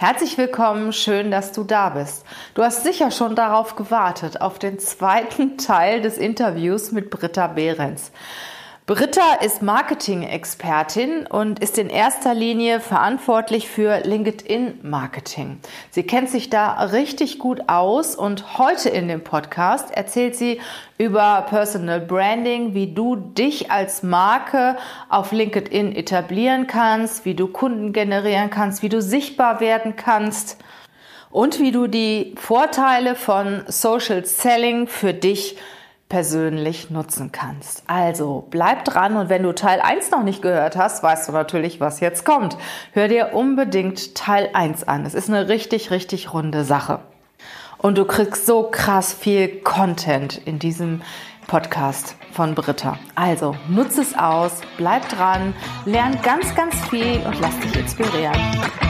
Herzlich willkommen, schön, dass du da bist. Du hast sicher schon darauf gewartet, auf den zweiten Teil des Interviews mit Britta Behrens. Britta ist Marketing-Expertin und ist in erster Linie verantwortlich für LinkedIn-Marketing. Sie kennt sich da richtig gut aus und heute in dem Podcast erzählt sie über Personal Branding, wie du dich als Marke auf LinkedIn etablieren kannst, wie du Kunden generieren kannst, wie du sichtbar werden kannst und wie du die Vorteile von Social Selling für dich persönlich nutzen kannst. Also bleib dran und wenn du Teil 1 noch nicht gehört hast, weißt du natürlich, was jetzt kommt. Hör dir unbedingt Teil 1 an. Es ist eine richtig, richtig runde Sache. Und du kriegst so krass viel Content in diesem Podcast von Britta. Also nutze es aus, bleib dran, lern ganz, ganz viel und lass dich inspirieren.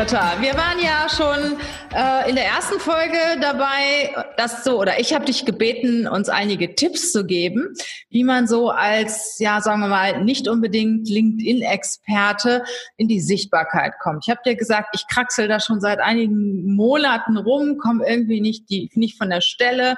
Britta, wir waren ja schon äh, in der ersten Folge dabei, dass so, oder ich habe dich gebeten, uns einige Tipps zu geben, wie man so als, ja, sagen wir mal, nicht unbedingt LinkedIn-Experte in die Sichtbarkeit kommt. Ich habe dir gesagt, ich kraxel da schon seit einigen Monaten rum, komme irgendwie nicht, die, nicht von der Stelle.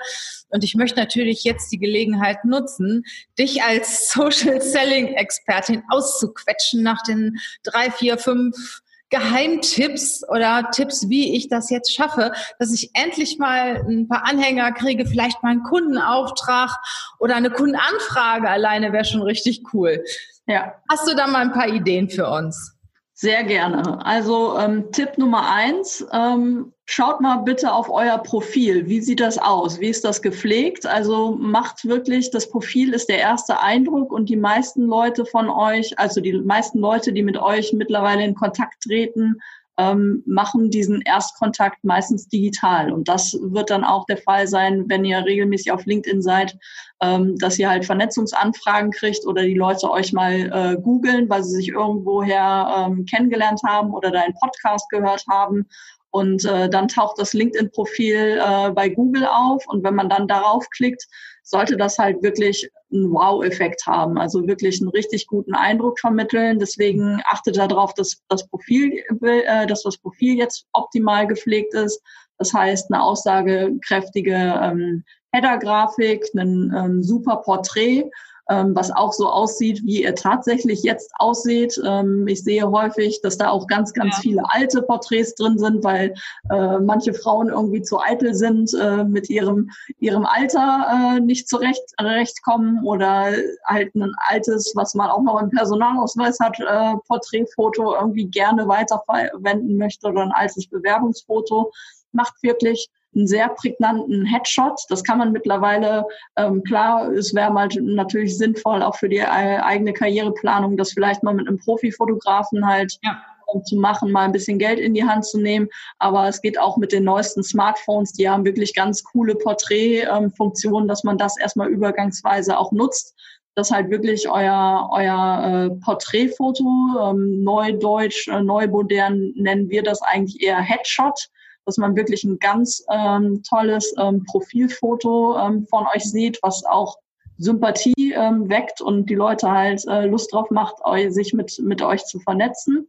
Und ich möchte natürlich jetzt die Gelegenheit nutzen, dich als Social Selling Expertin auszuquetschen nach den drei, vier, fünf Geheimtipps oder Tipps, wie ich das jetzt schaffe, dass ich endlich mal ein paar Anhänger kriege, vielleicht mal einen Kundenauftrag oder eine Kundenanfrage alleine wäre schon richtig cool. Ja. Hast du da mal ein paar Ideen für uns? Sehr gerne. Also ähm, Tipp Nummer eins, ähm, schaut mal bitte auf euer Profil. Wie sieht das aus? Wie ist das gepflegt? Also macht wirklich, das Profil ist der erste Eindruck und die meisten Leute von euch, also die meisten Leute, die mit euch mittlerweile in Kontakt treten, ähm, machen diesen Erstkontakt meistens digital. Und das wird dann auch der Fall sein, wenn ihr regelmäßig auf LinkedIn seid, ähm, dass ihr halt Vernetzungsanfragen kriegt oder die Leute euch mal äh, googeln, weil sie sich irgendwoher ähm, kennengelernt haben oder deinen Podcast gehört haben. Und äh, dann taucht das LinkedIn-Profil äh, bei Google auf. Und wenn man dann darauf klickt, sollte das halt wirklich einen Wow-Effekt haben, also wirklich einen richtig guten Eindruck vermitteln. Deswegen achtet darauf, dass das Profil, äh, dass das Profil jetzt optimal gepflegt ist. Das heißt, eine aussagekräftige ähm, Header-Grafik, ein ähm, super Porträt ähm, was auch so aussieht, wie er tatsächlich jetzt aussieht. Ähm, ich sehe häufig, dass da auch ganz, ganz ja. viele alte Porträts drin sind, weil äh, manche Frauen irgendwie zu eitel sind, äh, mit ihrem, ihrem Alter äh, nicht zurecht kommen oder halt ein altes, was man auch noch im Personalausweis hat, äh, Porträtfoto irgendwie gerne weiterverwenden möchte oder ein altes Bewerbungsfoto. Macht wirklich einen sehr prägnanten Headshot. Das kann man mittlerweile, ähm, klar, es wäre mal natürlich sinnvoll, auch für die eigene Karriereplanung, das vielleicht mal mit einem Profifotografen halt ja ähm, zu machen, mal ein bisschen Geld in die Hand zu nehmen. Aber es geht auch mit den neuesten Smartphones, die haben wirklich ganz coole Porträtfunktionen, dass man das erstmal übergangsweise auch nutzt. Das halt wirklich euer, euer äh, Porträtfoto, ähm, neudeutsch, äh, neumodern nennen wir das eigentlich eher Headshot dass man wirklich ein ganz ähm, tolles ähm, Profilfoto ähm, von euch sieht, was auch Sympathie ähm, weckt und die Leute halt äh, Lust drauf macht, sich mit, mit euch zu vernetzen.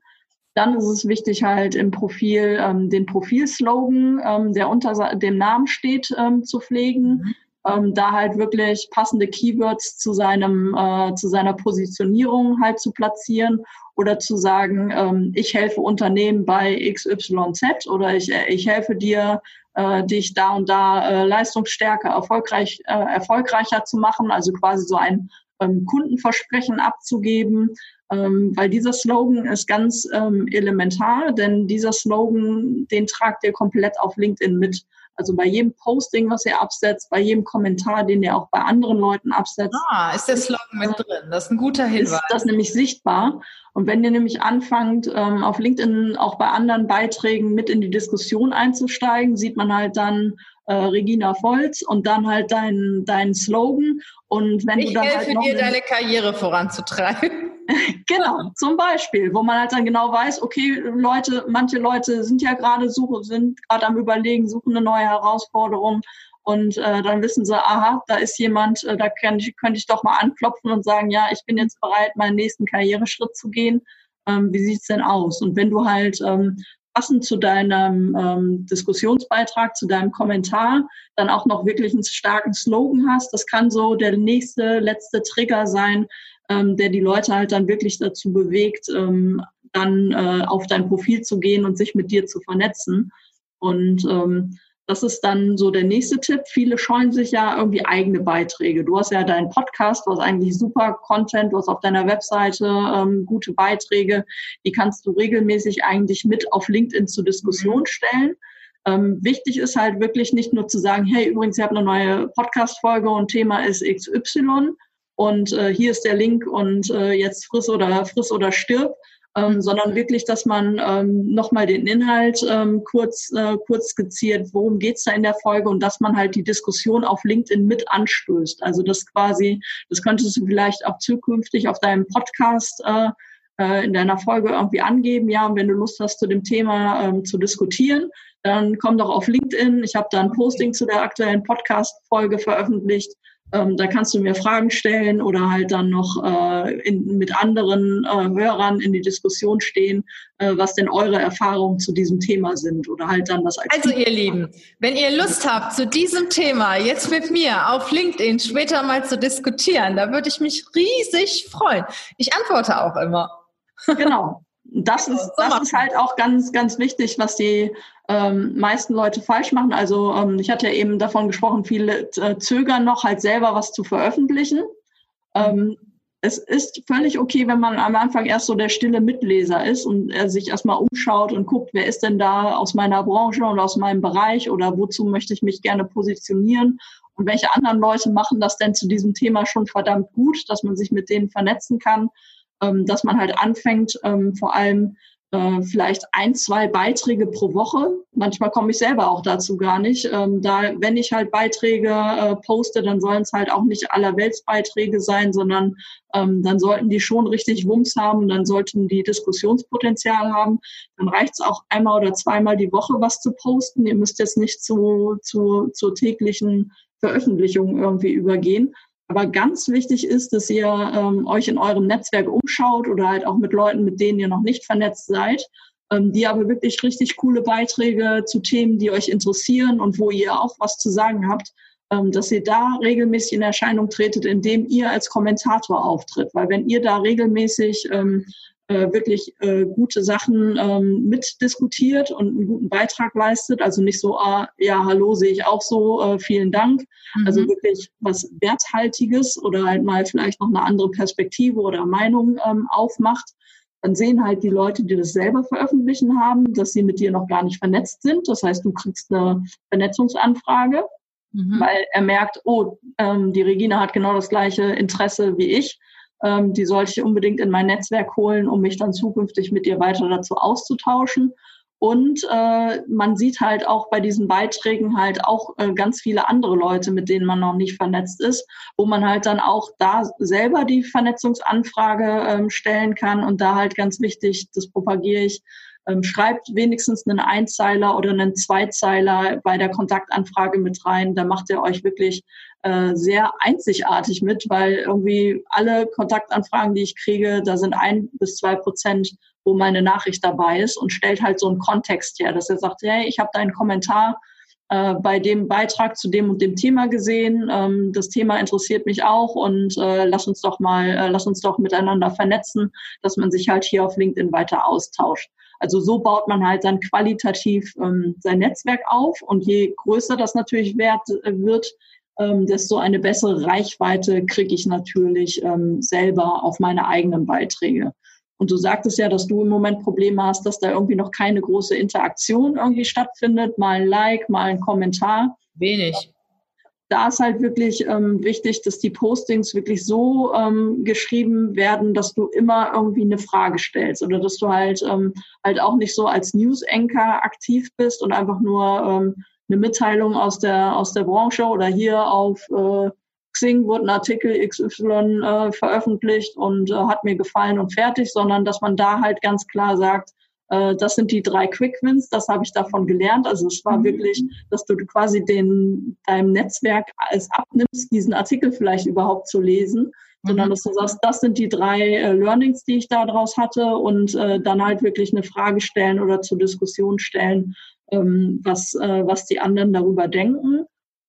Dann ist es wichtig, halt im Profil ähm, den Profilslogan, ähm, der unter dem Namen steht, ähm, zu pflegen. Mhm. Ähm, da halt wirklich passende Keywords zu seinem äh, zu seiner Positionierung halt zu platzieren oder zu sagen, ähm, ich helfe Unternehmen bei XYZ oder ich, äh, ich helfe dir, äh, dich da und da äh, leistungsstärker, erfolgreich, äh, erfolgreicher zu machen, also quasi so ein ähm, Kundenversprechen abzugeben, ähm, weil dieser Slogan ist ganz ähm, elementar, denn dieser Slogan, den tragt ihr komplett auf LinkedIn mit. Also bei jedem Posting, was ihr absetzt, bei jedem Kommentar, den ihr auch bei anderen Leuten absetzt. Ah, ist der Slogan mit drin? Das ist ein guter Hinweis. Ist das nämlich sichtbar. Und wenn ihr nämlich anfangt, ähm, auf LinkedIn auch bei anderen Beiträgen mit in die Diskussion einzusteigen, sieht man halt dann äh, Regina Volz und dann halt dein, dein Slogan. Und wenn ich du dann helfe halt noch dir, deine Karriere voranzutreiben. genau, zum Beispiel, wo man halt dann genau weiß, okay, Leute, manche Leute sind ja gerade suchen, sind gerade am überlegen, suchen eine neue Herausforderung und äh, dann wissen sie, aha, da ist jemand, äh, da kann ich, könnte ich doch mal anklopfen und sagen, ja, ich bin jetzt bereit, meinen nächsten Karriereschritt zu gehen. Ähm, wie sieht's denn aus? Und wenn du halt ähm, passend zu deinem ähm, Diskussionsbeitrag, zu deinem Kommentar, dann auch noch wirklich einen starken Slogan hast, das kann so der nächste, letzte Trigger sein, ähm, der die Leute halt dann wirklich dazu bewegt, ähm, dann äh, auf dein Profil zu gehen und sich mit dir zu vernetzen. Und ähm, das ist dann so der nächste Tipp. Viele scheuen sich ja irgendwie eigene Beiträge. Du hast ja deinen Podcast, du hast eigentlich super Content, du hast auf deiner Webseite ähm, gute Beiträge. Die kannst du regelmäßig eigentlich mit auf LinkedIn zur Diskussion mhm. stellen. Ähm, wichtig ist halt wirklich nicht nur zu sagen, hey, übrigens, ihr habt eine neue Podcast-Folge und Thema ist XY und äh, hier ist der Link und äh, jetzt friss oder friss oder stirb, ähm, sondern wirklich, dass man ähm, nochmal den Inhalt ähm, kurz, äh, kurz skizziert, worum geht's da in der Folge und dass man halt die Diskussion auf LinkedIn mit anstößt. Also das quasi, das könntest du vielleicht auch zukünftig auf deinem Podcast äh, äh, in deiner Folge irgendwie angeben. Ja, und wenn du Lust hast, zu dem Thema ähm, zu diskutieren, dann komm doch auf LinkedIn. Ich habe da ein Posting zu der aktuellen Podcast-Folge veröffentlicht. Ähm, da kannst du mir Fragen stellen oder halt dann noch äh, in, mit anderen äh, Hörern in die Diskussion stehen, äh, was denn eure Erfahrungen zu diesem Thema sind oder halt dann das als Also ihr Lieben, wenn ihr Lust habt, zu diesem Thema jetzt mit mir auf LinkedIn später mal zu diskutieren, da würde ich mich riesig freuen. Ich antworte auch immer. Genau. Das ist, das ist halt auch ganz, ganz wichtig, was die ähm, meisten Leute falsch machen. Also ähm, ich hatte ja eben davon gesprochen, viele äh, zögern noch halt selber was zu veröffentlichen. Ähm, es ist völlig okay, wenn man am Anfang erst so der stille Mitleser ist und er sich erstmal umschaut und guckt, wer ist denn da aus meiner Branche und aus meinem Bereich oder wozu möchte ich mich gerne positionieren und welche anderen Leute machen das denn zu diesem Thema schon verdammt gut, dass man sich mit denen vernetzen kann, ähm, dass man halt anfängt, ähm, vor allem äh, vielleicht ein, zwei Beiträge pro Woche. Manchmal komme ich selber auch dazu gar nicht. Ähm, da, wenn ich halt Beiträge äh, poste, dann sollen es halt auch nicht allerweltsbeiträge sein, sondern ähm, dann sollten die schon richtig Wumms haben, dann sollten die Diskussionspotenzial haben. Dann reicht es auch einmal oder zweimal die Woche was zu posten. Ihr müsst jetzt nicht zu, zu, zur täglichen Veröffentlichung irgendwie übergehen. Aber ganz wichtig ist, dass ihr ähm, euch in eurem Netzwerk umschaut oder halt auch mit Leuten, mit denen ihr noch nicht vernetzt seid, ähm, die aber wirklich richtig coole Beiträge zu Themen, die euch interessieren und wo ihr auch was zu sagen habt, ähm, dass ihr da regelmäßig in Erscheinung tretet, indem ihr als Kommentator auftritt. Weil wenn ihr da regelmäßig ähm, äh, wirklich äh, gute Sachen ähm, mitdiskutiert und einen guten Beitrag leistet. Also nicht so, ah, ja, hallo, sehe ich auch so, äh, vielen Dank. Mhm. Also wirklich was Werthaltiges oder halt mal vielleicht noch eine andere Perspektive oder Meinung ähm, aufmacht. Dann sehen halt die Leute, die das selber veröffentlichen haben, dass sie mit dir noch gar nicht vernetzt sind. Das heißt, du kriegst eine Vernetzungsanfrage, mhm. weil er merkt, oh, ähm, die Regina hat genau das gleiche Interesse wie ich ähm, die sollte ich unbedingt in mein Netzwerk holen, um mich dann zukünftig mit ihr weiter dazu auszutauschen. Und äh, man sieht halt auch bei diesen Beiträgen halt auch äh, ganz viele andere Leute, mit denen man noch nicht vernetzt ist, wo man halt dann auch da selber die Vernetzungsanfrage ähm, stellen kann. Und da halt ganz wichtig, das propagiere ich, ähm, schreibt wenigstens einen Einzeiler oder einen Zweizeiler bei der Kontaktanfrage mit rein. Da macht ihr euch wirklich äh, sehr einzigartig mit, weil irgendwie alle Kontaktanfragen, die ich kriege, da sind ein bis zwei Prozent, wo meine Nachricht dabei ist und stellt halt so einen Kontext her, dass er sagt, hey, ich habe deinen Kommentar äh, bei dem Beitrag zu dem und dem Thema gesehen. Ähm, das Thema interessiert mich auch und äh, lass uns doch mal, äh, lass uns doch miteinander vernetzen, dass man sich halt hier auf LinkedIn weiter austauscht. Also so baut man halt dann qualitativ ähm, sein Netzwerk auf und je größer das natürlich wert, äh, wird, ähm, desto eine bessere Reichweite kriege ich natürlich ähm, selber auf meine eigenen Beiträge. Und du sagtest ja, dass du im Moment Probleme hast, dass da irgendwie noch keine große Interaktion irgendwie stattfindet, mal ein Like, mal ein Kommentar. Wenig da ist halt wirklich ähm, wichtig, dass die Postings wirklich so ähm, geschrieben werden, dass du immer irgendwie eine Frage stellst oder dass du halt ähm, halt auch nicht so als News-Anchor aktiv bist und einfach nur ähm, eine Mitteilung aus der aus der Branche oder hier auf äh, Xing wurde ein Artikel XY äh, veröffentlicht und äh, hat mir gefallen und fertig, sondern dass man da halt ganz klar sagt, äh, das sind die drei Quick Wins, das habe ich davon gelernt. Also es war mhm. wirklich, dass du quasi den, deinem Netzwerk es abnimmst, diesen Artikel vielleicht überhaupt zu lesen, mhm. sondern dass du sagst, das sind die drei äh, Learnings, die ich daraus hatte und äh, dann halt wirklich eine Frage stellen oder zur Diskussion stellen, ähm, was, äh, was die anderen darüber denken.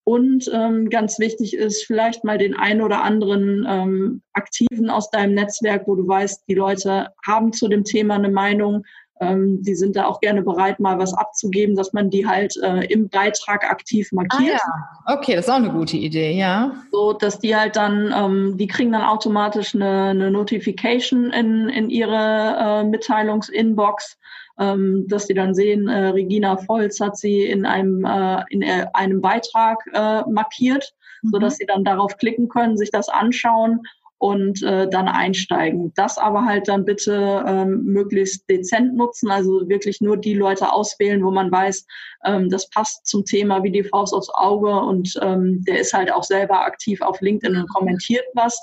Und ähm, ganz wichtig ist, vielleicht mal den einen oder anderen ähm, Aktiven aus deinem Netzwerk, wo du weißt, die Leute haben zu dem Thema eine Meinung, ähm, die sind da auch gerne bereit, mal was abzugeben, dass man die halt äh, im Beitrag aktiv markiert. Ah, ja. Okay, das ist auch eine gute Idee, ja. So, dass die halt dann, ähm, die kriegen dann automatisch eine, eine Notification in, in ihre äh, Mitteilungsinbox. Ähm, dass die dann sehen, äh, Regina Volz hat sie in einem, äh, in äh, einem Beitrag äh, markiert, mhm. so dass sie dann darauf klicken können, sich das anschauen und äh, dann einsteigen. Das aber halt dann bitte ähm, möglichst dezent nutzen, also wirklich nur die Leute auswählen, wo man weiß, ähm, das passt zum Thema wie die Faust aufs Auge und ähm, der ist halt auch selber aktiv auf LinkedIn und kommentiert was.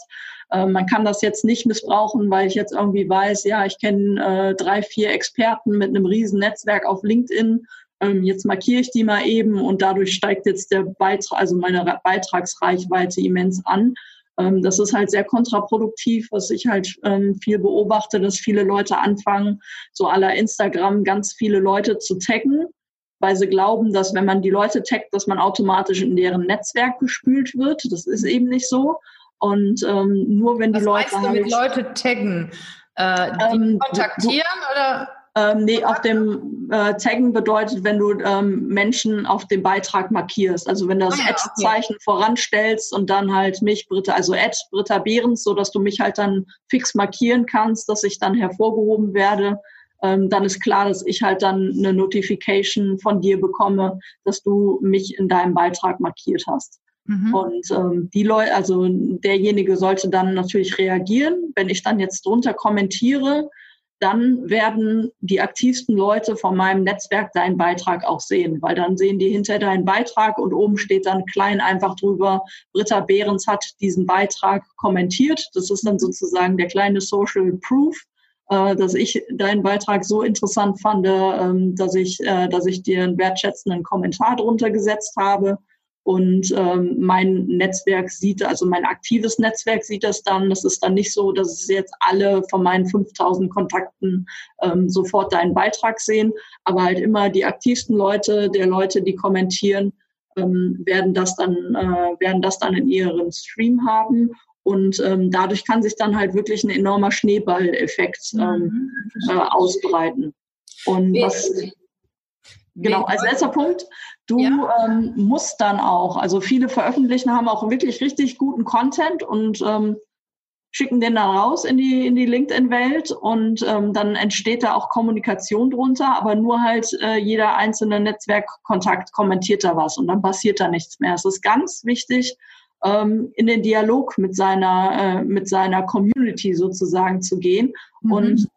Ähm, man kann das jetzt nicht missbrauchen, weil ich jetzt irgendwie weiß, ja, ich kenne äh, drei, vier Experten mit einem riesen Netzwerk auf LinkedIn ähm, jetzt markiere ich die mal eben und dadurch steigt jetzt der Beitrag, also meine Beitragsreichweite immens an. Ähm, das ist halt sehr kontraproduktiv, was ich halt ähm, viel beobachte, dass viele Leute anfangen, so aller Instagram ganz viele Leute zu taggen, weil sie glauben, dass wenn man die Leute taggt, dass man automatisch in deren Netzwerk gespült wird. Das ist eben nicht so. Und ähm, nur wenn was die Leute. Was halt, Leute taggen? Äh, die ähm, kontaktieren du, oder? Ähm, nee, auf dem äh, Taggen bedeutet, wenn du ähm, Menschen auf dem Beitrag markierst. Also wenn du das ah, Ad-Zeichen okay. voranstellst und dann halt mich, Britta, also Ad, Britta Behrens, so dass du mich halt dann fix markieren kannst, dass ich dann hervorgehoben werde. Ähm, dann ist klar, dass ich halt dann eine Notification von dir bekomme, dass du mich in deinem Beitrag markiert hast. Mhm. Und ähm, die Leute, also derjenige sollte dann natürlich reagieren. Wenn ich dann jetzt drunter kommentiere, dann werden die aktivsten Leute von meinem Netzwerk deinen Beitrag auch sehen, weil dann sehen die hinter deinen Beitrag und oben steht dann klein einfach drüber, Britta Behrens hat diesen Beitrag kommentiert. Das ist dann sozusagen der kleine Social Proof, äh, dass ich deinen Beitrag so interessant fand, äh, dass ich, äh, dass ich dir einen wertschätzenden Kommentar drunter gesetzt habe. Und ähm, mein Netzwerk sieht, also mein aktives Netzwerk sieht das dann. Das ist dann nicht so, dass es jetzt alle von meinen 5000 Kontakten ähm, sofort deinen Beitrag sehen, aber halt immer die aktivsten Leute, der Leute, die kommentieren, ähm, werden das dann äh, werden das dann in ihrem Stream haben und ähm, dadurch kann sich dann halt wirklich ein enormer Schneeballeffekt ähm, mhm, äh, ausbreiten. Und was Genau, als letzter Punkt, du ja. ähm, musst dann auch, also viele veröffentlichen haben auch wirklich richtig guten Content und ähm, schicken den dann raus in die, in die LinkedIn-Welt und ähm, dann entsteht da auch Kommunikation drunter, aber nur halt äh, jeder einzelne Netzwerkkontakt kommentiert da was und dann passiert da nichts mehr. Es ist ganz wichtig, ähm, in den Dialog mit seiner, äh, mit seiner Community sozusagen zu gehen mhm. und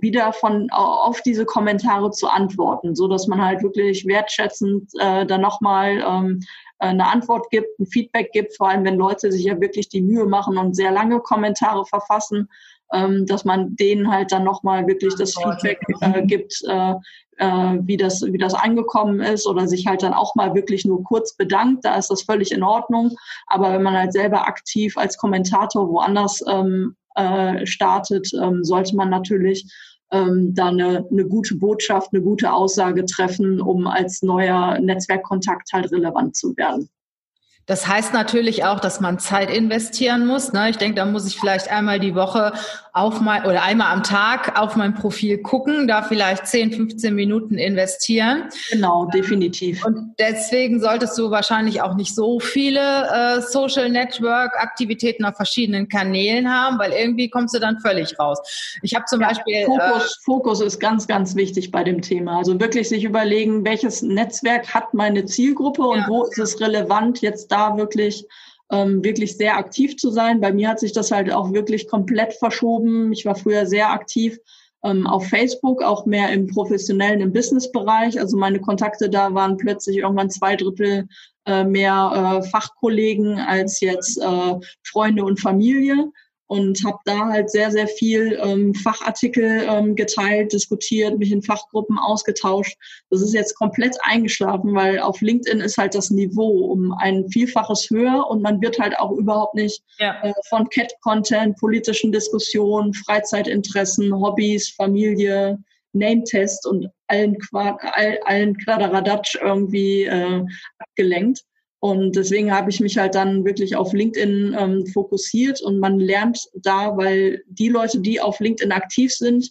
wieder von auf diese Kommentare zu antworten, so dass man halt wirklich wertschätzend äh, dann nochmal ähm, eine Antwort gibt, ein Feedback gibt, vor allem wenn Leute sich ja wirklich die Mühe machen und sehr lange Kommentare verfassen, ähm, dass man denen halt dann nochmal wirklich das Feedback äh, gibt, äh, äh, wie das wie das angekommen ist oder sich halt dann auch mal wirklich nur kurz bedankt, da ist das völlig in Ordnung. Aber wenn man halt selber aktiv als Kommentator woanders ähm, äh, startet, ähm, sollte man natürlich ähm, da eine, eine gute Botschaft, eine gute Aussage treffen, um als neuer Netzwerkkontakt halt relevant zu werden. Das heißt natürlich auch, dass man Zeit investieren muss. Ne? Ich denke, da muss ich vielleicht einmal die Woche auf mein oder einmal am Tag auf mein Profil gucken, da vielleicht 10, 15 Minuten investieren. Genau, definitiv. Und deswegen solltest du wahrscheinlich auch nicht so viele äh, Social Network Aktivitäten auf verschiedenen Kanälen haben, weil irgendwie kommst du dann völlig raus. Ich habe zum ja, Beispiel Fokus, äh, Fokus ist ganz, ganz wichtig bei dem Thema. Also wirklich sich überlegen, welches Netzwerk hat meine Zielgruppe und ja. wo ist es relevant, jetzt da wirklich ähm, wirklich sehr aktiv zu sein. Bei mir hat sich das halt auch wirklich komplett verschoben. Ich war früher sehr aktiv ähm, auf Facebook, auch mehr im professionellen, im Businessbereich. Also meine Kontakte da waren plötzlich irgendwann zwei Drittel äh, mehr äh, Fachkollegen als jetzt äh, Freunde und Familie und habe da halt sehr, sehr viel ähm, Fachartikel ähm, geteilt, diskutiert, mich in Fachgruppen ausgetauscht. Das ist jetzt komplett eingeschlafen, weil auf LinkedIn ist halt das Niveau um ein Vielfaches höher und man wird halt auch überhaupt nicht ja. äh, von Cat-Content, politischen Diskussionen, Freizeitinteressen, Hobbys, Familie, Name-Test und allen, Quad, all, allen Kladderadatsch irgendwie äh, abgelenkt. Und deswegen habe ich mich halt dann wirklich auf LinkedIn ähm, fokussiert und man lernt da, weil die Leute, die auf LinkedIn aktiv sind,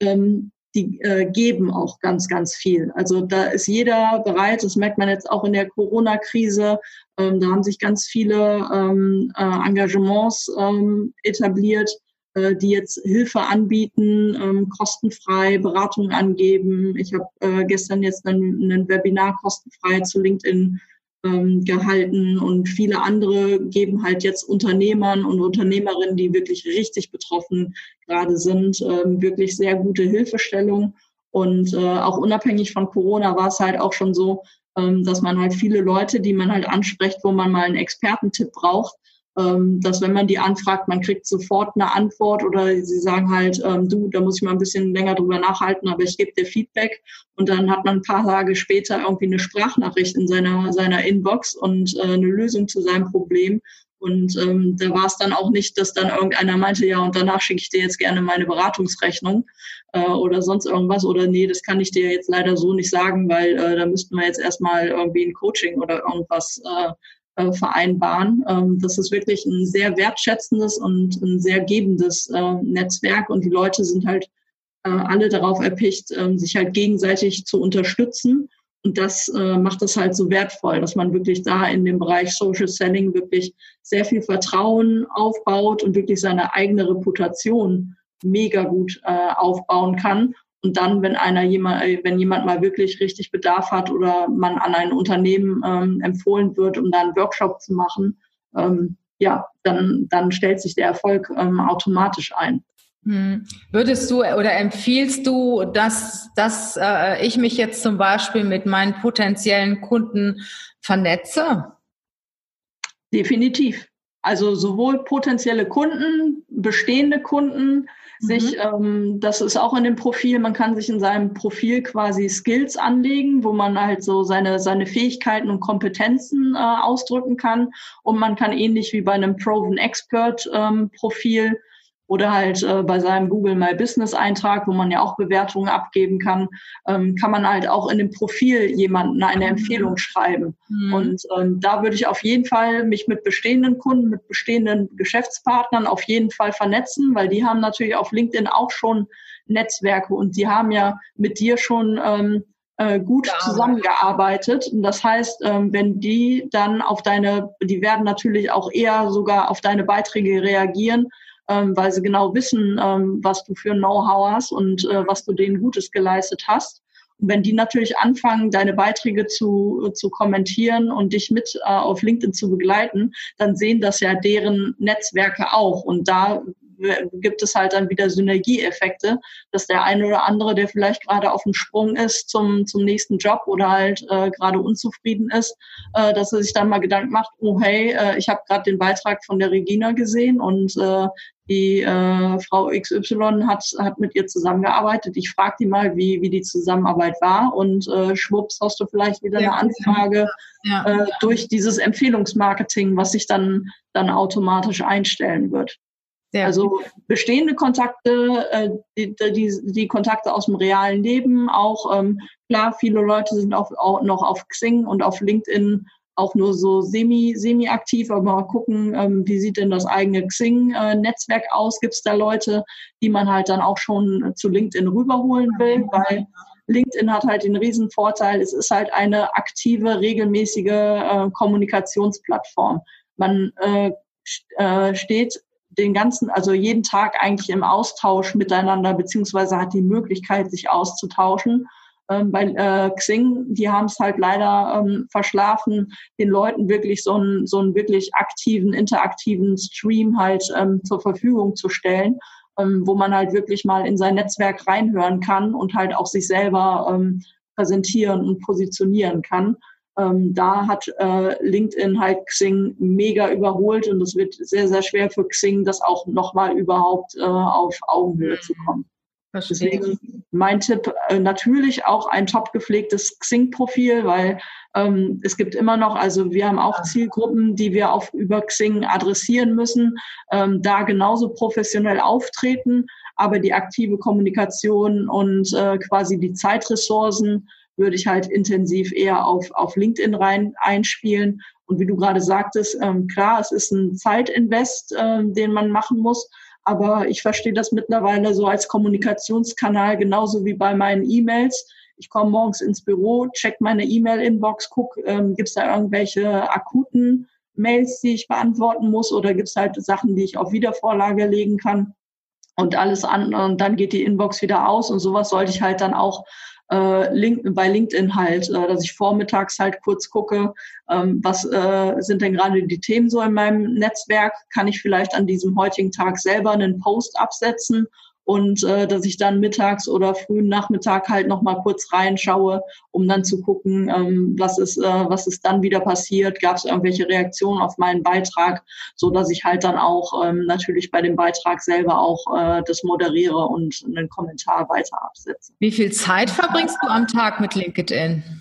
ähm, die äh, geben auch ganz, ganz viel. Also da ist jeder bereit, das merkt man jetzt auch in der Corona-Krise, ähm, da haben sich ganz viele ähm, äh, Engagements ähm, etabliert, äh, die jetzt Hilfe anbieten, ähm, kostenfrei Beratungen angeben. Ich habe äh, gestern jetzt ein, ein Webinar kostenfrei zu LinkedIn ähm, gehalten und viele andere geben halt jetzt Unternehmern und Unternehmerinnen, die wirklich richtig betroffen gerade sind, ähm, wirklich sehr gute Hilfestellung. Und äh, auch unabhängig von Corona war es halt auch schon so, ähm, dass man halt viele Leute, die man halt anspricht, wo man mal einen Expertentipp braucht, dass wenn man die anfragt, man kriegt sofort eine Antwort oder sie sagen halt, ähm, du, da muss ich mal ein bisschen länger drüber nachhalten, aber ich gebe dir Feedback und dann hat man ein paar Tage später irgendwie eine Sprachnachricht in seiner, seiner Inbox und äh, eine Lösung zu seinem Problem. Und ähm, da war es dann auch nicht, dass dann irgendeiner meinte, ja, und danach schicke ich dir jetzt gerne meine Beratungsrechnung äh, oder sonst irgendwas. Oder nee, das kann ich dir jetzt leider so nicht sagen, weil äh, da müssten wir jetzt erstmal irgendwie ein Coaching oder irgendwas äh, äh, vereinbaren. Ähm, das ist wirklich ein sehr wertschätzendes und ein sehr gebendes äh, Netzwerk und die Leute sind halt äh, alle darauf erpicht, ähm, sich halt gegenseitig zu unterstützen. Und das äh, macht es halt so wertvoll, dass man wirklich da in dem Bereich Social Selling wirklich sehr viel Vertrauen aufbaut und wirklich seine eigene Reputation mega gut äh, aufbauen kann und dann, wenn einer jemand, äh, wenn jemand mal wirklich richtig Bedarf hat oder man an ein Unternehmen ähm, empfohlen wird, um da einen Workshop zu machen, ähm, ja, dann, dann stellt sich der Erfolg ähm, automatisch ein. Hm. Würdest du oder empfiehlst du, dass, dass äh, ich mich jetzt zum Beispiel mit meinen potenziellen Kunden vernetze? Definitiv. Also sowohl potenzielle Kunden, bestehende Kunden, sich, mhm. ähm, das ist auch in dem Profil, man kann sich in seinem Profil quasi Skills anlegen, wo man halt so seine, seine Fähigkeiten und Kompetenzen äh, ausdrücken kann. Und man kann ähnlich wie bei einem Proven Expert ähm, Profil oder halt äh, bei seinem Google My Business Eintrag, wo man ja auch Bewertungen abgeben kann, ähm, kann man halt auch in dem Profil jemanden eine mhm. Empfehlung schreiben. Mhm. Und ähm, da würde ich auf jeden Fall mich mit bestehenden Kunden, mit bestehenden Geschäftspartnern auf jeden Fall vernetzen, weil die haben natürlich auf LinkedIn auch schon Netzwerke und die haben ja mit dir schon ähm, äh, gut ja. zusammengearbeitet. Und das heißt, ähm, wenn die dann auf deine, die werden natürlich auch eher sogar auf deine Beiträge reagieren, ähm, weil sie genau wissen, ähm, was du für Know-how hast und äh, was du denen Gutes geleistet hast. Und wenn die natürlich anfangen, deine Beiträge zu, zu kommentieren und dich mit äh, auf LinkedIn zu begleiten, dann sehen das ja deren Netzwerke auch. Und da gibt es halt dann wieder Synergieeffekte, dass der eine oder andere, der vielleicht gerade auf dem Sprung ist zum, zum nächsten Job oder halt äh, gerade unzufrieden ist, äh, dass er sich dann mal Gedanken macht, oh hey, äh, ich habe gerade den Beitrag von der Regina gesehen und äh, die äh, Frau XY hat, hat mit ihr zusammengearbeitet. Ich frage die mal, wie, wie die Zusammenarbeit war und äh, schwupps hast du vielleicht wieder eine Anfrage ja. äh, durch dieses Empfehlungsmarketing, was sich dann, dann automatisch einstellen wird. Sehr also bestehende Kontakte, äh, die, die, die, Kontakte aus dem realen Leben auch. Ähm, klar, viele Leute sind auf, auch noch auf Xing und auf LinkedIn auch nur so semi, semi aktiv, aber mal gucken, ähm, wie sieht denn das eigene Xing-Netzwerk aus? Gibt es da Leute, die man halt dann auch schon zu LinkedIn rüberholen will? Weil LinkedIn hat halt den riesen Vorteil, es ist halt eine aktive, regelmäßige äh, Kommunikationsplattform. Man äh, äh, steht den ganzen, also jeden Tag eigentlich im Austausch miteinander, beziehungsweise hat die Möglichkeit, sich auszutauschen. Ähm, bei äh, Xing, die haben es halt leider ähm, verschlafen, den Leuten wirklich so einen, so einen wirklich aktiven, interaktiven Stream halt ähm, zur Verfügung zu stellen, ähm, wo man halt wirklich mal in sein Netzwerk reinhören kann und halt auch sich selber ähm, präsentieren und positionieren kann. Ähm, da hat äh, LinkedIn halt Xing mega überholt und es wird sehr, sehr schwer für Xing, das auch nochmal überhaupt äh, auf Augenhöhe zu kommen. Deswegen mein Tipp, äh, natürlich auch ein top gepflegtes Xing-Profil, weil ähm, es gibt immer noch, also wir haben auch Zielgruppen, die wir auf über Xing adressieren müssen, ähm, da genauso professionell auftreten, aber die aktive Kommunikation und äh, quasi die Zeitressourcen würde ich halt intensiv eher auf, auf LinkedIn rein einspielen. Und wie du gerade sagtest, ähm, klar, es ist ein Zeitinvest, äh, den man machen muss. Aber ich verstehe das mittlerweile so als Kommunikationskanal, genauso wie bei meinen E-Mails. Ich komme morgens ins Büro, check meine E-Mail-Inbox, guck, ähm, gibt es da irgendwelche akuten Mails, die ich beantworten muss, oder gibt es halt Sachen, die ich auf Wiedervorlage legen kann und alles an und dann geht die Inbox wieder aus und sowas sollte ich halt dann auch äh, Link, bei LinkedIn halt, äh, dass ich vormittags halt kurz gucke, ähm, was äh, sind denn gerade die Themen so in meinem Netzwerk? Kann ich vielleicht an diesem heutigen Tag selber einen Post absetzen und äh, dass ich dann mittags oder frühen Nachmittag halt noch mal kurz reinschaue, um dann zu gucken, ähm, was ist äh, was ist dann wieder passiert, gab es irgendwelche Reaktionen auf meinen Beitrag, so dass ich halt dann auch ähm, natürlich bei dem Beitrag selber auch äh, das moderiere und einen Kommentar weiter absetze. Wie viel Zeit verbringst du am Tag mit LinkedIn?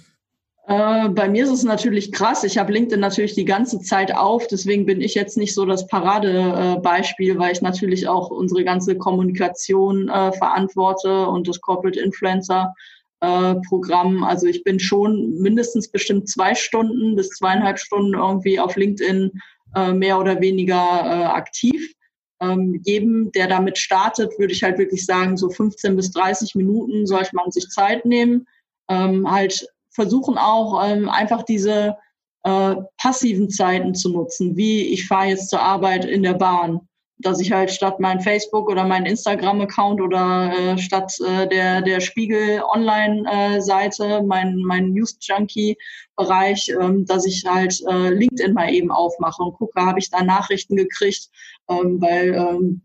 Äh, bei mir ist es natürlich krass. Ich habe LinkedIn natürlich die ganze Zeit auf. Deswegen bin ich jetzt nicht so das Paradebeispiel, weil ich natürlich auch unsere ganze Kommunikation äh, verantworte und das Corporate Influencer äh, Programm. Also ich bin schon mindestens bestimmt zwei Stunden bis zweieinhalb Stunden irgendwie auf LinkedIn äh, mehr oder weniger äh, aktiv. Ähm, jedem, der damit startet, würde ich halt wirklich sagen, so 15 bis 30 Minuten sollte man sich Zeit nehmen. Ähm, halt versuchen auch ähm, einfach diese äh, passiven Zeiten zu nutzen, wie ich fahre jetzt zur Arbeit in der Bahn, dass ich halt statt mein Facebook oder mein Instagram-Account oder äh, statt äh, der, der Spiegel Online-Seite, äh, mein, mein News-Junkie-Bereich, ähm, dass ich halt äh, LinkedIn mal eben aufmache und gucke, habe ich da Nachrichten gekriegt, ähm, weil ähm,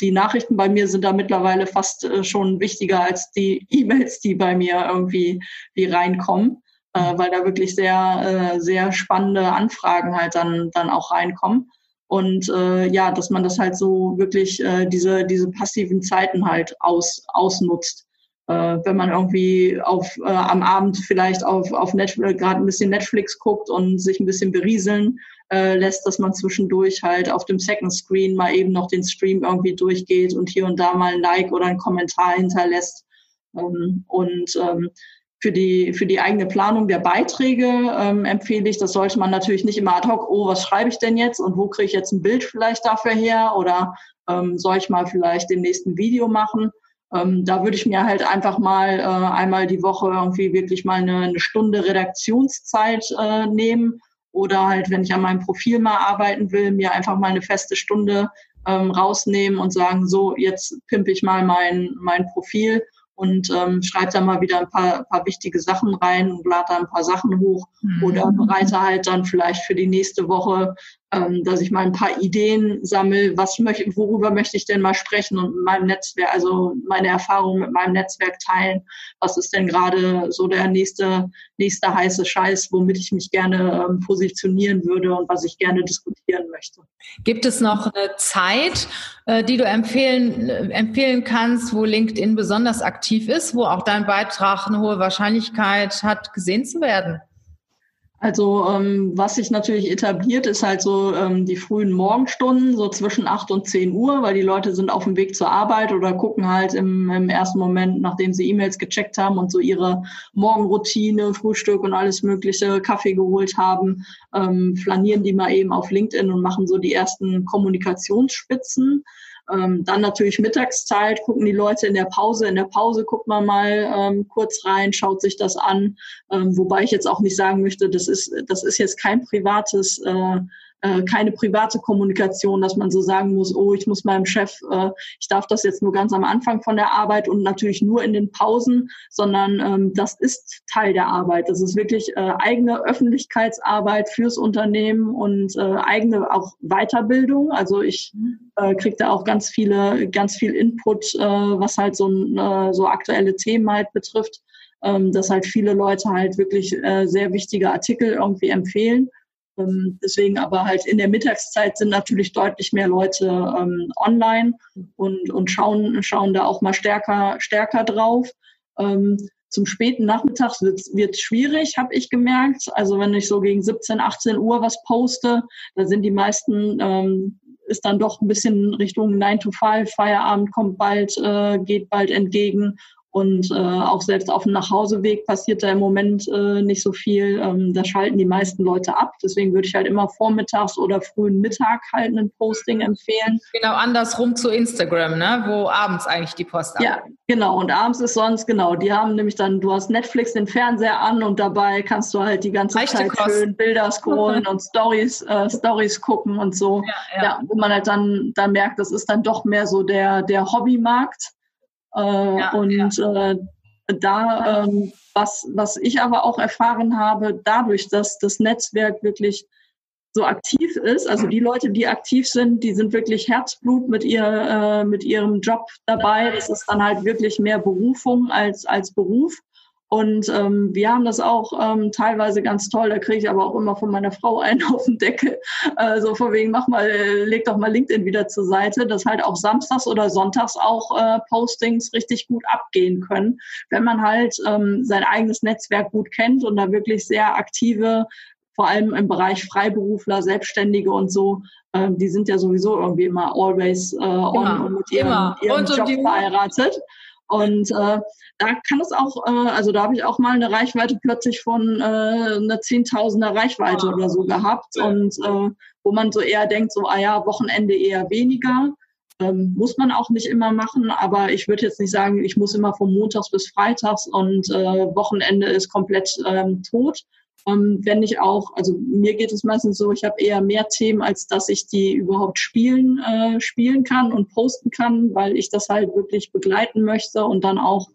die Nachrichten bei mir sind da mittlerweile fast äh, schon wichtiger als die E-Mails, die bei mir irgendwie die reinkommen, äh, mhm. weil da wirklich sehr, äh, sehr spannende Anfragen halt dann, dann auch reinkommen. Und äh, ja, dass man das halt so wirklich äh, diese, diese passiven Zeiten halt aus, ausnutzt. Äh, wenn man irgendwie auf, äh, am Abend vielleicht auf, auf Netflix, gerade ein bisschen Netflix guckt und sich ein bisschen berieseln äh, lässt, dass man zwischendurch halt auf dem Second Screen mal eben noch den Stream irgendwie durchgeht und hier und da mal ein Like oder einen Kommentar hinterlässt. Ähm, und ähm, für die, für die eigene Planung der Beiträge ähm, empfehle ich, das sollte man natürlich nicht immer ad hoc, oh, was schreibe ich denn jetzt und wo kriege ich jetzt ein Bild vielleicht dafür her oder ähm, soll ich mal vielleicht den nächsten Video machen. Ähm, da würde ich mir halt einfach mal äh, einmal die Woche irgendwie wirklich mal eine, eine Stunde Redaktionszeit äh, nehmen oder halt, wenn ich an meinem Profil mal arbeiten will, mir einfach mal eine feste Stunde ähm, rausnehmen und sagen, so, jetzt pimpe ich mal mein, mein Profil und ähm, schreibe da mal wieder ein paar, paar wichtige Sachen rein und lade da ein paar Sachen hoch mhm. oder bereite halt dann vielleicht für die nächste Woche ähm, dass ich mal ein paar Ideen sammle, was möchte, worüber möchte ich denn mal sprechen und meinem Netzwerk, also meine Erfahrungen mit meinem Netzwerk teilen. Was ist denn gerade so der nächste, nächste heiße Scheiß, womit ich mich gerne ähm, positionieren würde und was ich gerne diskutieren möchte. Gibt es noch eine Zeit, äh, die du empfehlen, äh, empfehlen kannst, wo LinkedIn besonders aktiv ist, wo auch dein Beitrag eine hohe Wahrscheinlichkeit hat, gesehen zu werden? Also ähm, was sich natürlich etabliert, ist halt so ähm, die frühen Morgenstunden, so zwischen 8 und 10 Uhr, weil die Leute sind auf dem Weg zur Arbeit oder gucken halt im, im ersten Moment, nachdem sie E-Mails gecheckt haben und so ihre Morgenroutine, Frühstück und alles mögliche, Kaffee geholt haben, ähm, flanieren die mal eben auf LinkedIn und machen so die ersten Kommunikationsspitzen. Ähm, dann natürlich Mittagszeit, gucken die Leute in der Pause. In der Pause guckt man mal ähm, kurz rein, schaut sich das an. Ähm, wobei ich jetzt auch nicht sagen möchte, das ist, das ist jetzt kein privates äh, äh, keine private Kommunikation, dass man so sagen muss, oh, ich muss meinem Chef, äh, ich darf das jetzt nur ganz am Anfang von der Arbeit und natürlich nur in den Pausen, sondern ähm, das ist Teil der Arbeit. Das ist wirklich äh, eigene Öffentlichkeitsarbeit fürs Unternehmen und äh, eigene auch Weiterbildung. Also ich äh, kriege da auch ganz viele, ganz viel Input, äh, was halt so, so aktuelle Themen halt betrifft ähm, dass halt viele Leute halt wirklich äh, sehr wichtige Artikel irgendwie empfehlen. Ähm, deswegen aber halt in der Mittagszeit sind natürlich deutlich mehr Leute ähm, online und, und schauen, schauen da auch mal stärker, stärker drauf. Ähm, zum späten Nachmittag wird es schwierig, habe ich gemerkt. Also wenn ich so gegen 17, 18 Uhr was poste, da sind die meisten, ähm, ist dann doch ein bisschen Richtung 9 to 5, Feierabend kommt bald, äh, geht bald entgegen und äh, auch selbst auf dem Nachhauseweg passiert da im Moment äh, nicht so viel. Ähm, da schalten die meisten Leute ab. Deswegen würde ich halt immer vormittags oder frühen Mittag halt ein Posting empfehlen. Genau andersrum zu Instagram, ne? wo abends eigentlich die Post ab. Ja, genau. Und abends ist sonst, genau, die haben nämlich dann, du hast Netflix den Fernseher an und dabei kannst du halt die ganze Reichte Zeit Kost. schön Bilder scrollen und Stories, äh, Stories gucken und so. Ja, ja. ja, wo man halt dann, dann merkt, das ist dann doch mehr so der, der Hobbymarkt. Äh, ja, und ja. Äh, da, ähm, was, was ich aber auch erfahren habe, dadurch, dass das Netzwerk wirklich so aktiv ist, also die Leute, die aktiv sind, die sind wirklich Herzblut mit, ihr, äh, mit ihrem Job dabei. Das ist dann halt wirklich mehr Berufung als, als Beruf. Und ähm, wir haben das auch ähm, teilweise ganz toll. Da kriege ich aber auch immer von meiner Frau einen auf den Deckel. Äh, so von wegen, mach mal, leg doch mal LinkedIn wieder zur Seite, dass halt auch samstags oder sonntags auch äh, Postings richtig gut abgehen können, wenn man halt ähm, sein eigenes Netzwerk gut kennt und da wirklich sehr aktive vor allem im Bereich Freiberufler, Selbstständige und so, ähm, die sind ja sowieso irgendwie immer always äh, on immer, und mit ihrem, ihrem Job verheiratet. Und äh, da kann es auch, äh, also da habe ich auch mal eine Reichweite plötzlich von äh, einer Zehntausender Reichweite oder so gehabt und äh, wo man so eher denkt, so, ah ja, Wochenende eher weniger. Ähm, muss man auch nicht immer machen, aber ich würde jetzt nicht sagen, ich muss immer von Montags bis Freitags und äh, Wochenende ist komplett ähm, tot, ähm, wenn ich auch, also mir geht es meistens so, ich habe eher mehr Themen, als dass ich die überhaupt spielen, äh, spielen kann und posten kann, weil ich das halt wirklich begleiten möchte und dann auch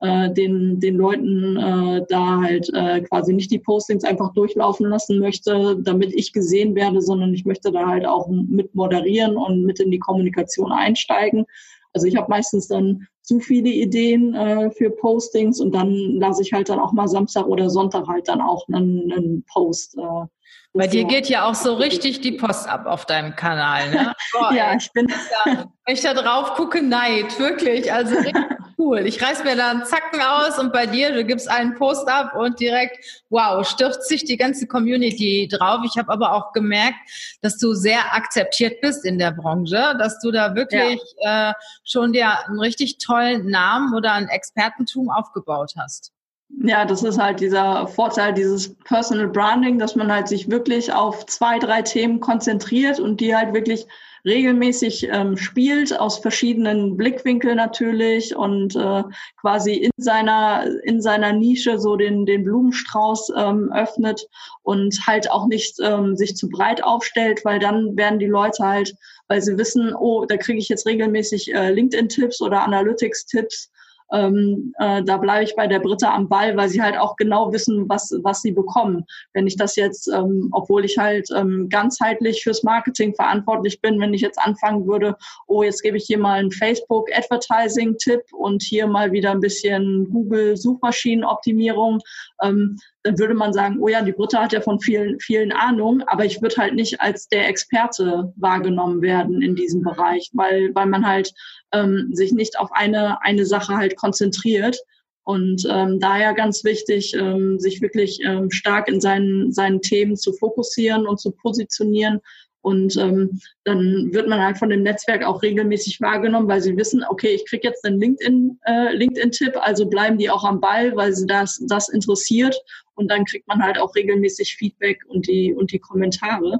äh, den, den Leuten äh, da halt äh, quasi nicht die Postings einfach durchlaufen lassen möchte, damit ich gesehen werde, sondern ich möchte da halt auch mit moderieren und mit in die Kommunikation einsteigen. Also ich habe meistens dann zu viele Ideen äh, für Postings und dann lasse ich halt dann auch mal Samstag oder Sonntag halt dann auch einen, einen Post. Äh, Bei dir geht ja auch so richtig die Post ab auf deinem Kanal, ne? Boah, ja, ich bin. Wenn ich da drauf gucke, Neid, wirklich. Also richtig cool. Ich reiß mir da einen Zacken aus und bei dir, du gibst einen Post ab und direkt, wow, stürzt sich die ganze Community drauf. Ich habe aber auch gemerkt, dass du sehr akzeptiert bist in der Branche, dass du da wirklich ja. äh, schon dir einen richtig tollen Namen oder ein Expertentum aufgebaut hast. Ja, das ist halt dieser Vorteil dieses Personal Branding, dass man halt sich wirklich auf zwei, drei Themen konzentriert und die halt wirklich regelmäßig ähm, spielt, aus verschiedenen Blickwinkeln natürlich und äh, quasi in seiner, in seiner Nische so den, den Blumenstrauß ähm, öffnet und halt auch nicht ähm, sich zu breit aufstellt, weil dann werden die Leute halt, weil sie wissen, oh, da kriege ich jetzt regelmäßig äh, LinkedIn-Tipps oder Analytics-Tipps ähm, äh, da bleibe ich bei der Britta am Ball, weil sie halt auch genau wissen, was, was sie bekommen. Wenn ich das jetzt, ähm, obwohl ich halt ähm, ganzheitlich fürs Marketing verantwortlich bin, wenn ich jetzt anfangen würde, oh, jetzt gebe ich hier mal einen Facebook-Advertising-Tipp und hier mal wieder ein bisschen Google-Suchmaschinenoptimierung, ähm, dann würde man sagen, oh ja, die Britta hat ja von vielen, vielen Ahnung, aber ich würde halt nicht als der Experte wahrgenommen werden in diesem Bereich, weil, weil man halt ähm, sich nicht auf eine, eine Sache halt konzentriert. Und ähm, daher ganz wichtig, ähm, sich wirklich ähm, stark in seinen, seinen Themen zu fokussieren und zu positionieren und ähm, dann wird man halt von dem Netzwerk auch regelmäßig wahrgenommen, weil sie wissen, okay, ich kriege jetzt einen LinkedIn, äh, LinkedIn-Tipp, also bleiben die auch am Ball, weil sie das, das interessiert. Und dann kriegt man halt auch regelmäßig Feedback und die, und die Kommentare.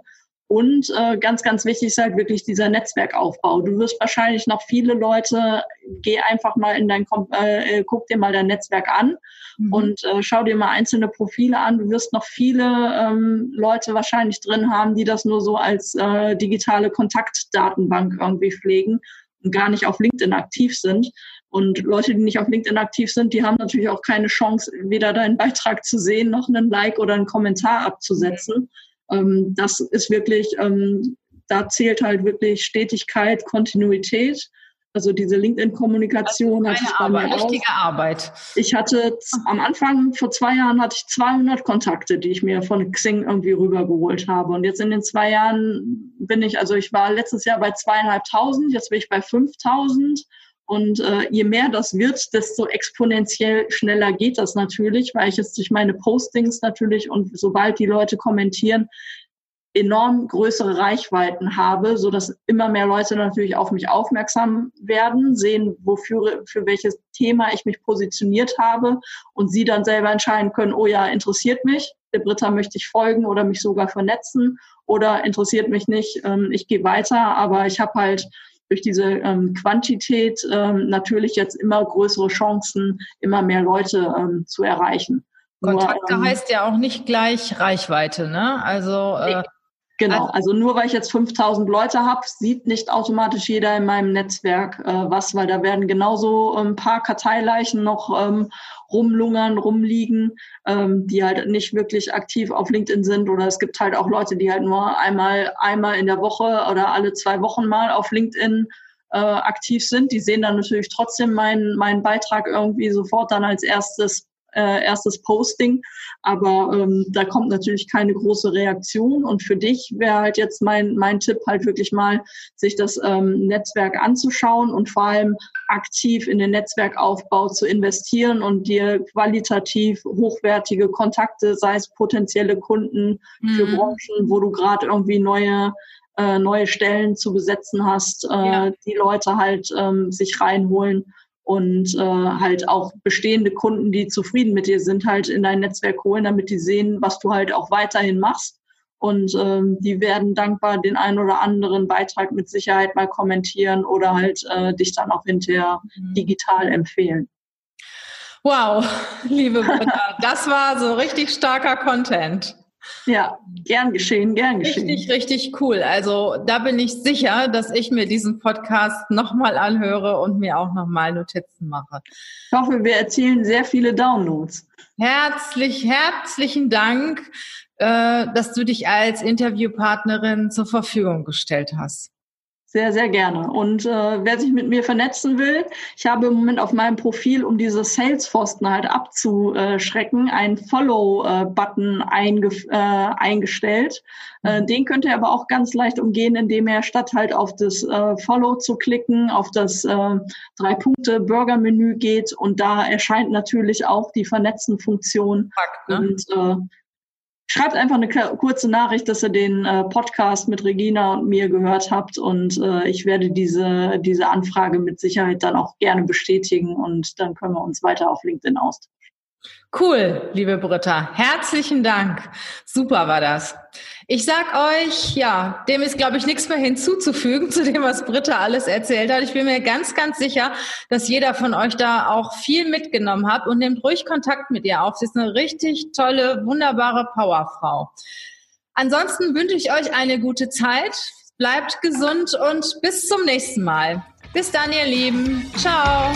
Und äh, ganz, ganz wichtig ist halt wirklich dieser Netzwerkaufbau. Du wirst wahrscheinlich noch viele Leute, geh einfach mal in dein, äh, guck dir mal dein Netzwerk an mhm. und äh, schau dir mal einzelne Profile an. Du wirst noch viele ähm, Leute wahrscheinlich drin haben, die das nur so als äh, digitale Kontaktdatenbank irgendwie pflegen und gar nicht auf LinkedIn aktiv sind. Und Leute, die nicht auf LinkedIn aktiv sind, die haben natürlich auch keine Chance, weder deinen Beitrag zu sehen, noch einen Like oder einen Kommentar abzusetzen. Mhm ähm, das ist wirklich, ähm, da zählt halt wirklich Stetigkeit, Kontinuität. Also diese LinkedIn-Kommunikation also hatte Arbeit, richtige Arbeit. Ich hatte am Anfang vor zwei Jahren hatte ich 200 Kontakte, die ich mir von Xing irgendwie rübergeholt habe. Und jetzt in den zwei Jahren bin ich, also ich war letztes Jahr bei zweieinhalbtausend, jetzt bin ich bei 5000. Und äh, je mehr das wird, desto exponentiell schneller geht das natürlich, weil ich jetzt durch meine Postings natürlich und sobald die Leute kommentieren, enorm größere Reichweiten habe, so dass immer mehr Leute natürlich auf mich aufmerksam werden, sehen, wofür, für welches Thema ich mich positioniert habe und sie dann selber entscheiden können, oh ja, interessiert mich, der Britta möchte ich folgen oder mich sogar vernetzen oder interessiert mich nicht, ähm, ich gehe weiter, aber ich habe halt durch diese ähm, Quantität ähm, natürlich jetzt immer größere Chancen, immer mehr Leute ähm, zu erreichen. Kontakte Nur, ähm, heißt ja auch nicht gleich Reichweite, ne? Also äh, Genau, also, also nur weil ich jetzt 5000 Leute habe, sieht nicht automatisch jeder in meinem Netzwerk äh, was, weil da werden genauso ein paar Karteileichen noch ähm, rumlungern, rumliegen, ähm, die halt nicht wirklich aktiv auf LinkedIn sind. Oder es gibt halt auch Leute, die halt nur einmal, einmal in der Woche oder alle zwei Wochen mal auf LinkedIn äh, aktiv sind. Die sehen dann natürlich trotzdem meinen, meinen Beitrag irgendwie sofort dann als erstes äh, erstes Posting, aber ähm, da kommt natürlich keine große Reaktion. Und für dich wäre halt jetzt mein, mein Tipp halt wirklich mal, sich das ähm, Netzwerk anzuschauen und vor allem aktiv in den Netzwerkaufbau zu investieren und dir qualitativ hochwertige Kontakte, sei es potenzielle Kunden für mhm. Branchen, wo du gerade irgendwie neue äh, neue Stellen zu besetzen hast, äh, ja. die Leute halt ähm, sich reinholen und äh, halt auch bestehende Kunden, die zufrieden mit dir sind, halt in dein Netzwerk holen, damit die sehen, was du halt auch weiterhin machst. Und ähm, die werden dankbar den einen oder anderen Beitrag mit Sicherheit mal kommentieren oder halt äh, dich dann auch hinterher mhm. digital empfehlen. Wow, liebe Britta, das war so richtig starker Content. Ja, gern geschehen, gern geschehen. Richtig, richtig cool. Also da bin ich sicher, dass ich mir diesen Podcast nochmal anhöre und mir auch nochmal Notizen mache. Ich hoffe, wir erzielen sehr viele Downloads. Herzlich, herzlichen Dank, äh, dass du dich als Interviewpartnerin zur Verfügung gestellt hast. Sehr, sehr gerne. Und äh, wer sich mit mir vernetzen will, ich habe im Moment auf meinem Profil, um diese Salesforsten halt abzuschrecken, einen Follow-Button einge äh, eingestellt. Äh, mhm. den könnt ihr aber auch ganz leicht umgehen, indem ihr statt halt auf das äh, Follow zu klicken, auf das äh, Drei-Punkte-Burger-Menü geht und da erscheint natürlich auch die Vernetzen-Funktion. Ne? Und äh, Schreibt einfach eine kurze Nachricht, dass ihr den äh, Podcast mit Regina und mir gehört habt und äh, ich werde diese, diese Anfrage mit Sicherheit dann auch gerne bestätigen und dann können wir uns weiter auf LinkedIn austauschen. Cool, liebe Britta. Herzlichen Dank. Super war das. Ich sag euch, ja, dem ist, glaube ich, nichts mehr hinzuzufügen zu dem, was Britta alles erzählt hat. Ich bin mir ganz, ganz sicher, dass jeder von euch da auch viel mitgenommen hat und nehmt ruhig Kontakt mit ihr auf. Sie ist eine richtig tolle, wunderbare Powerfrau. Ansonsten wünsche ich euch eine gute Zeit. Bleibt gesund und bis zum nächsten Mal. Bis dann, ihr Lieben. Ciao.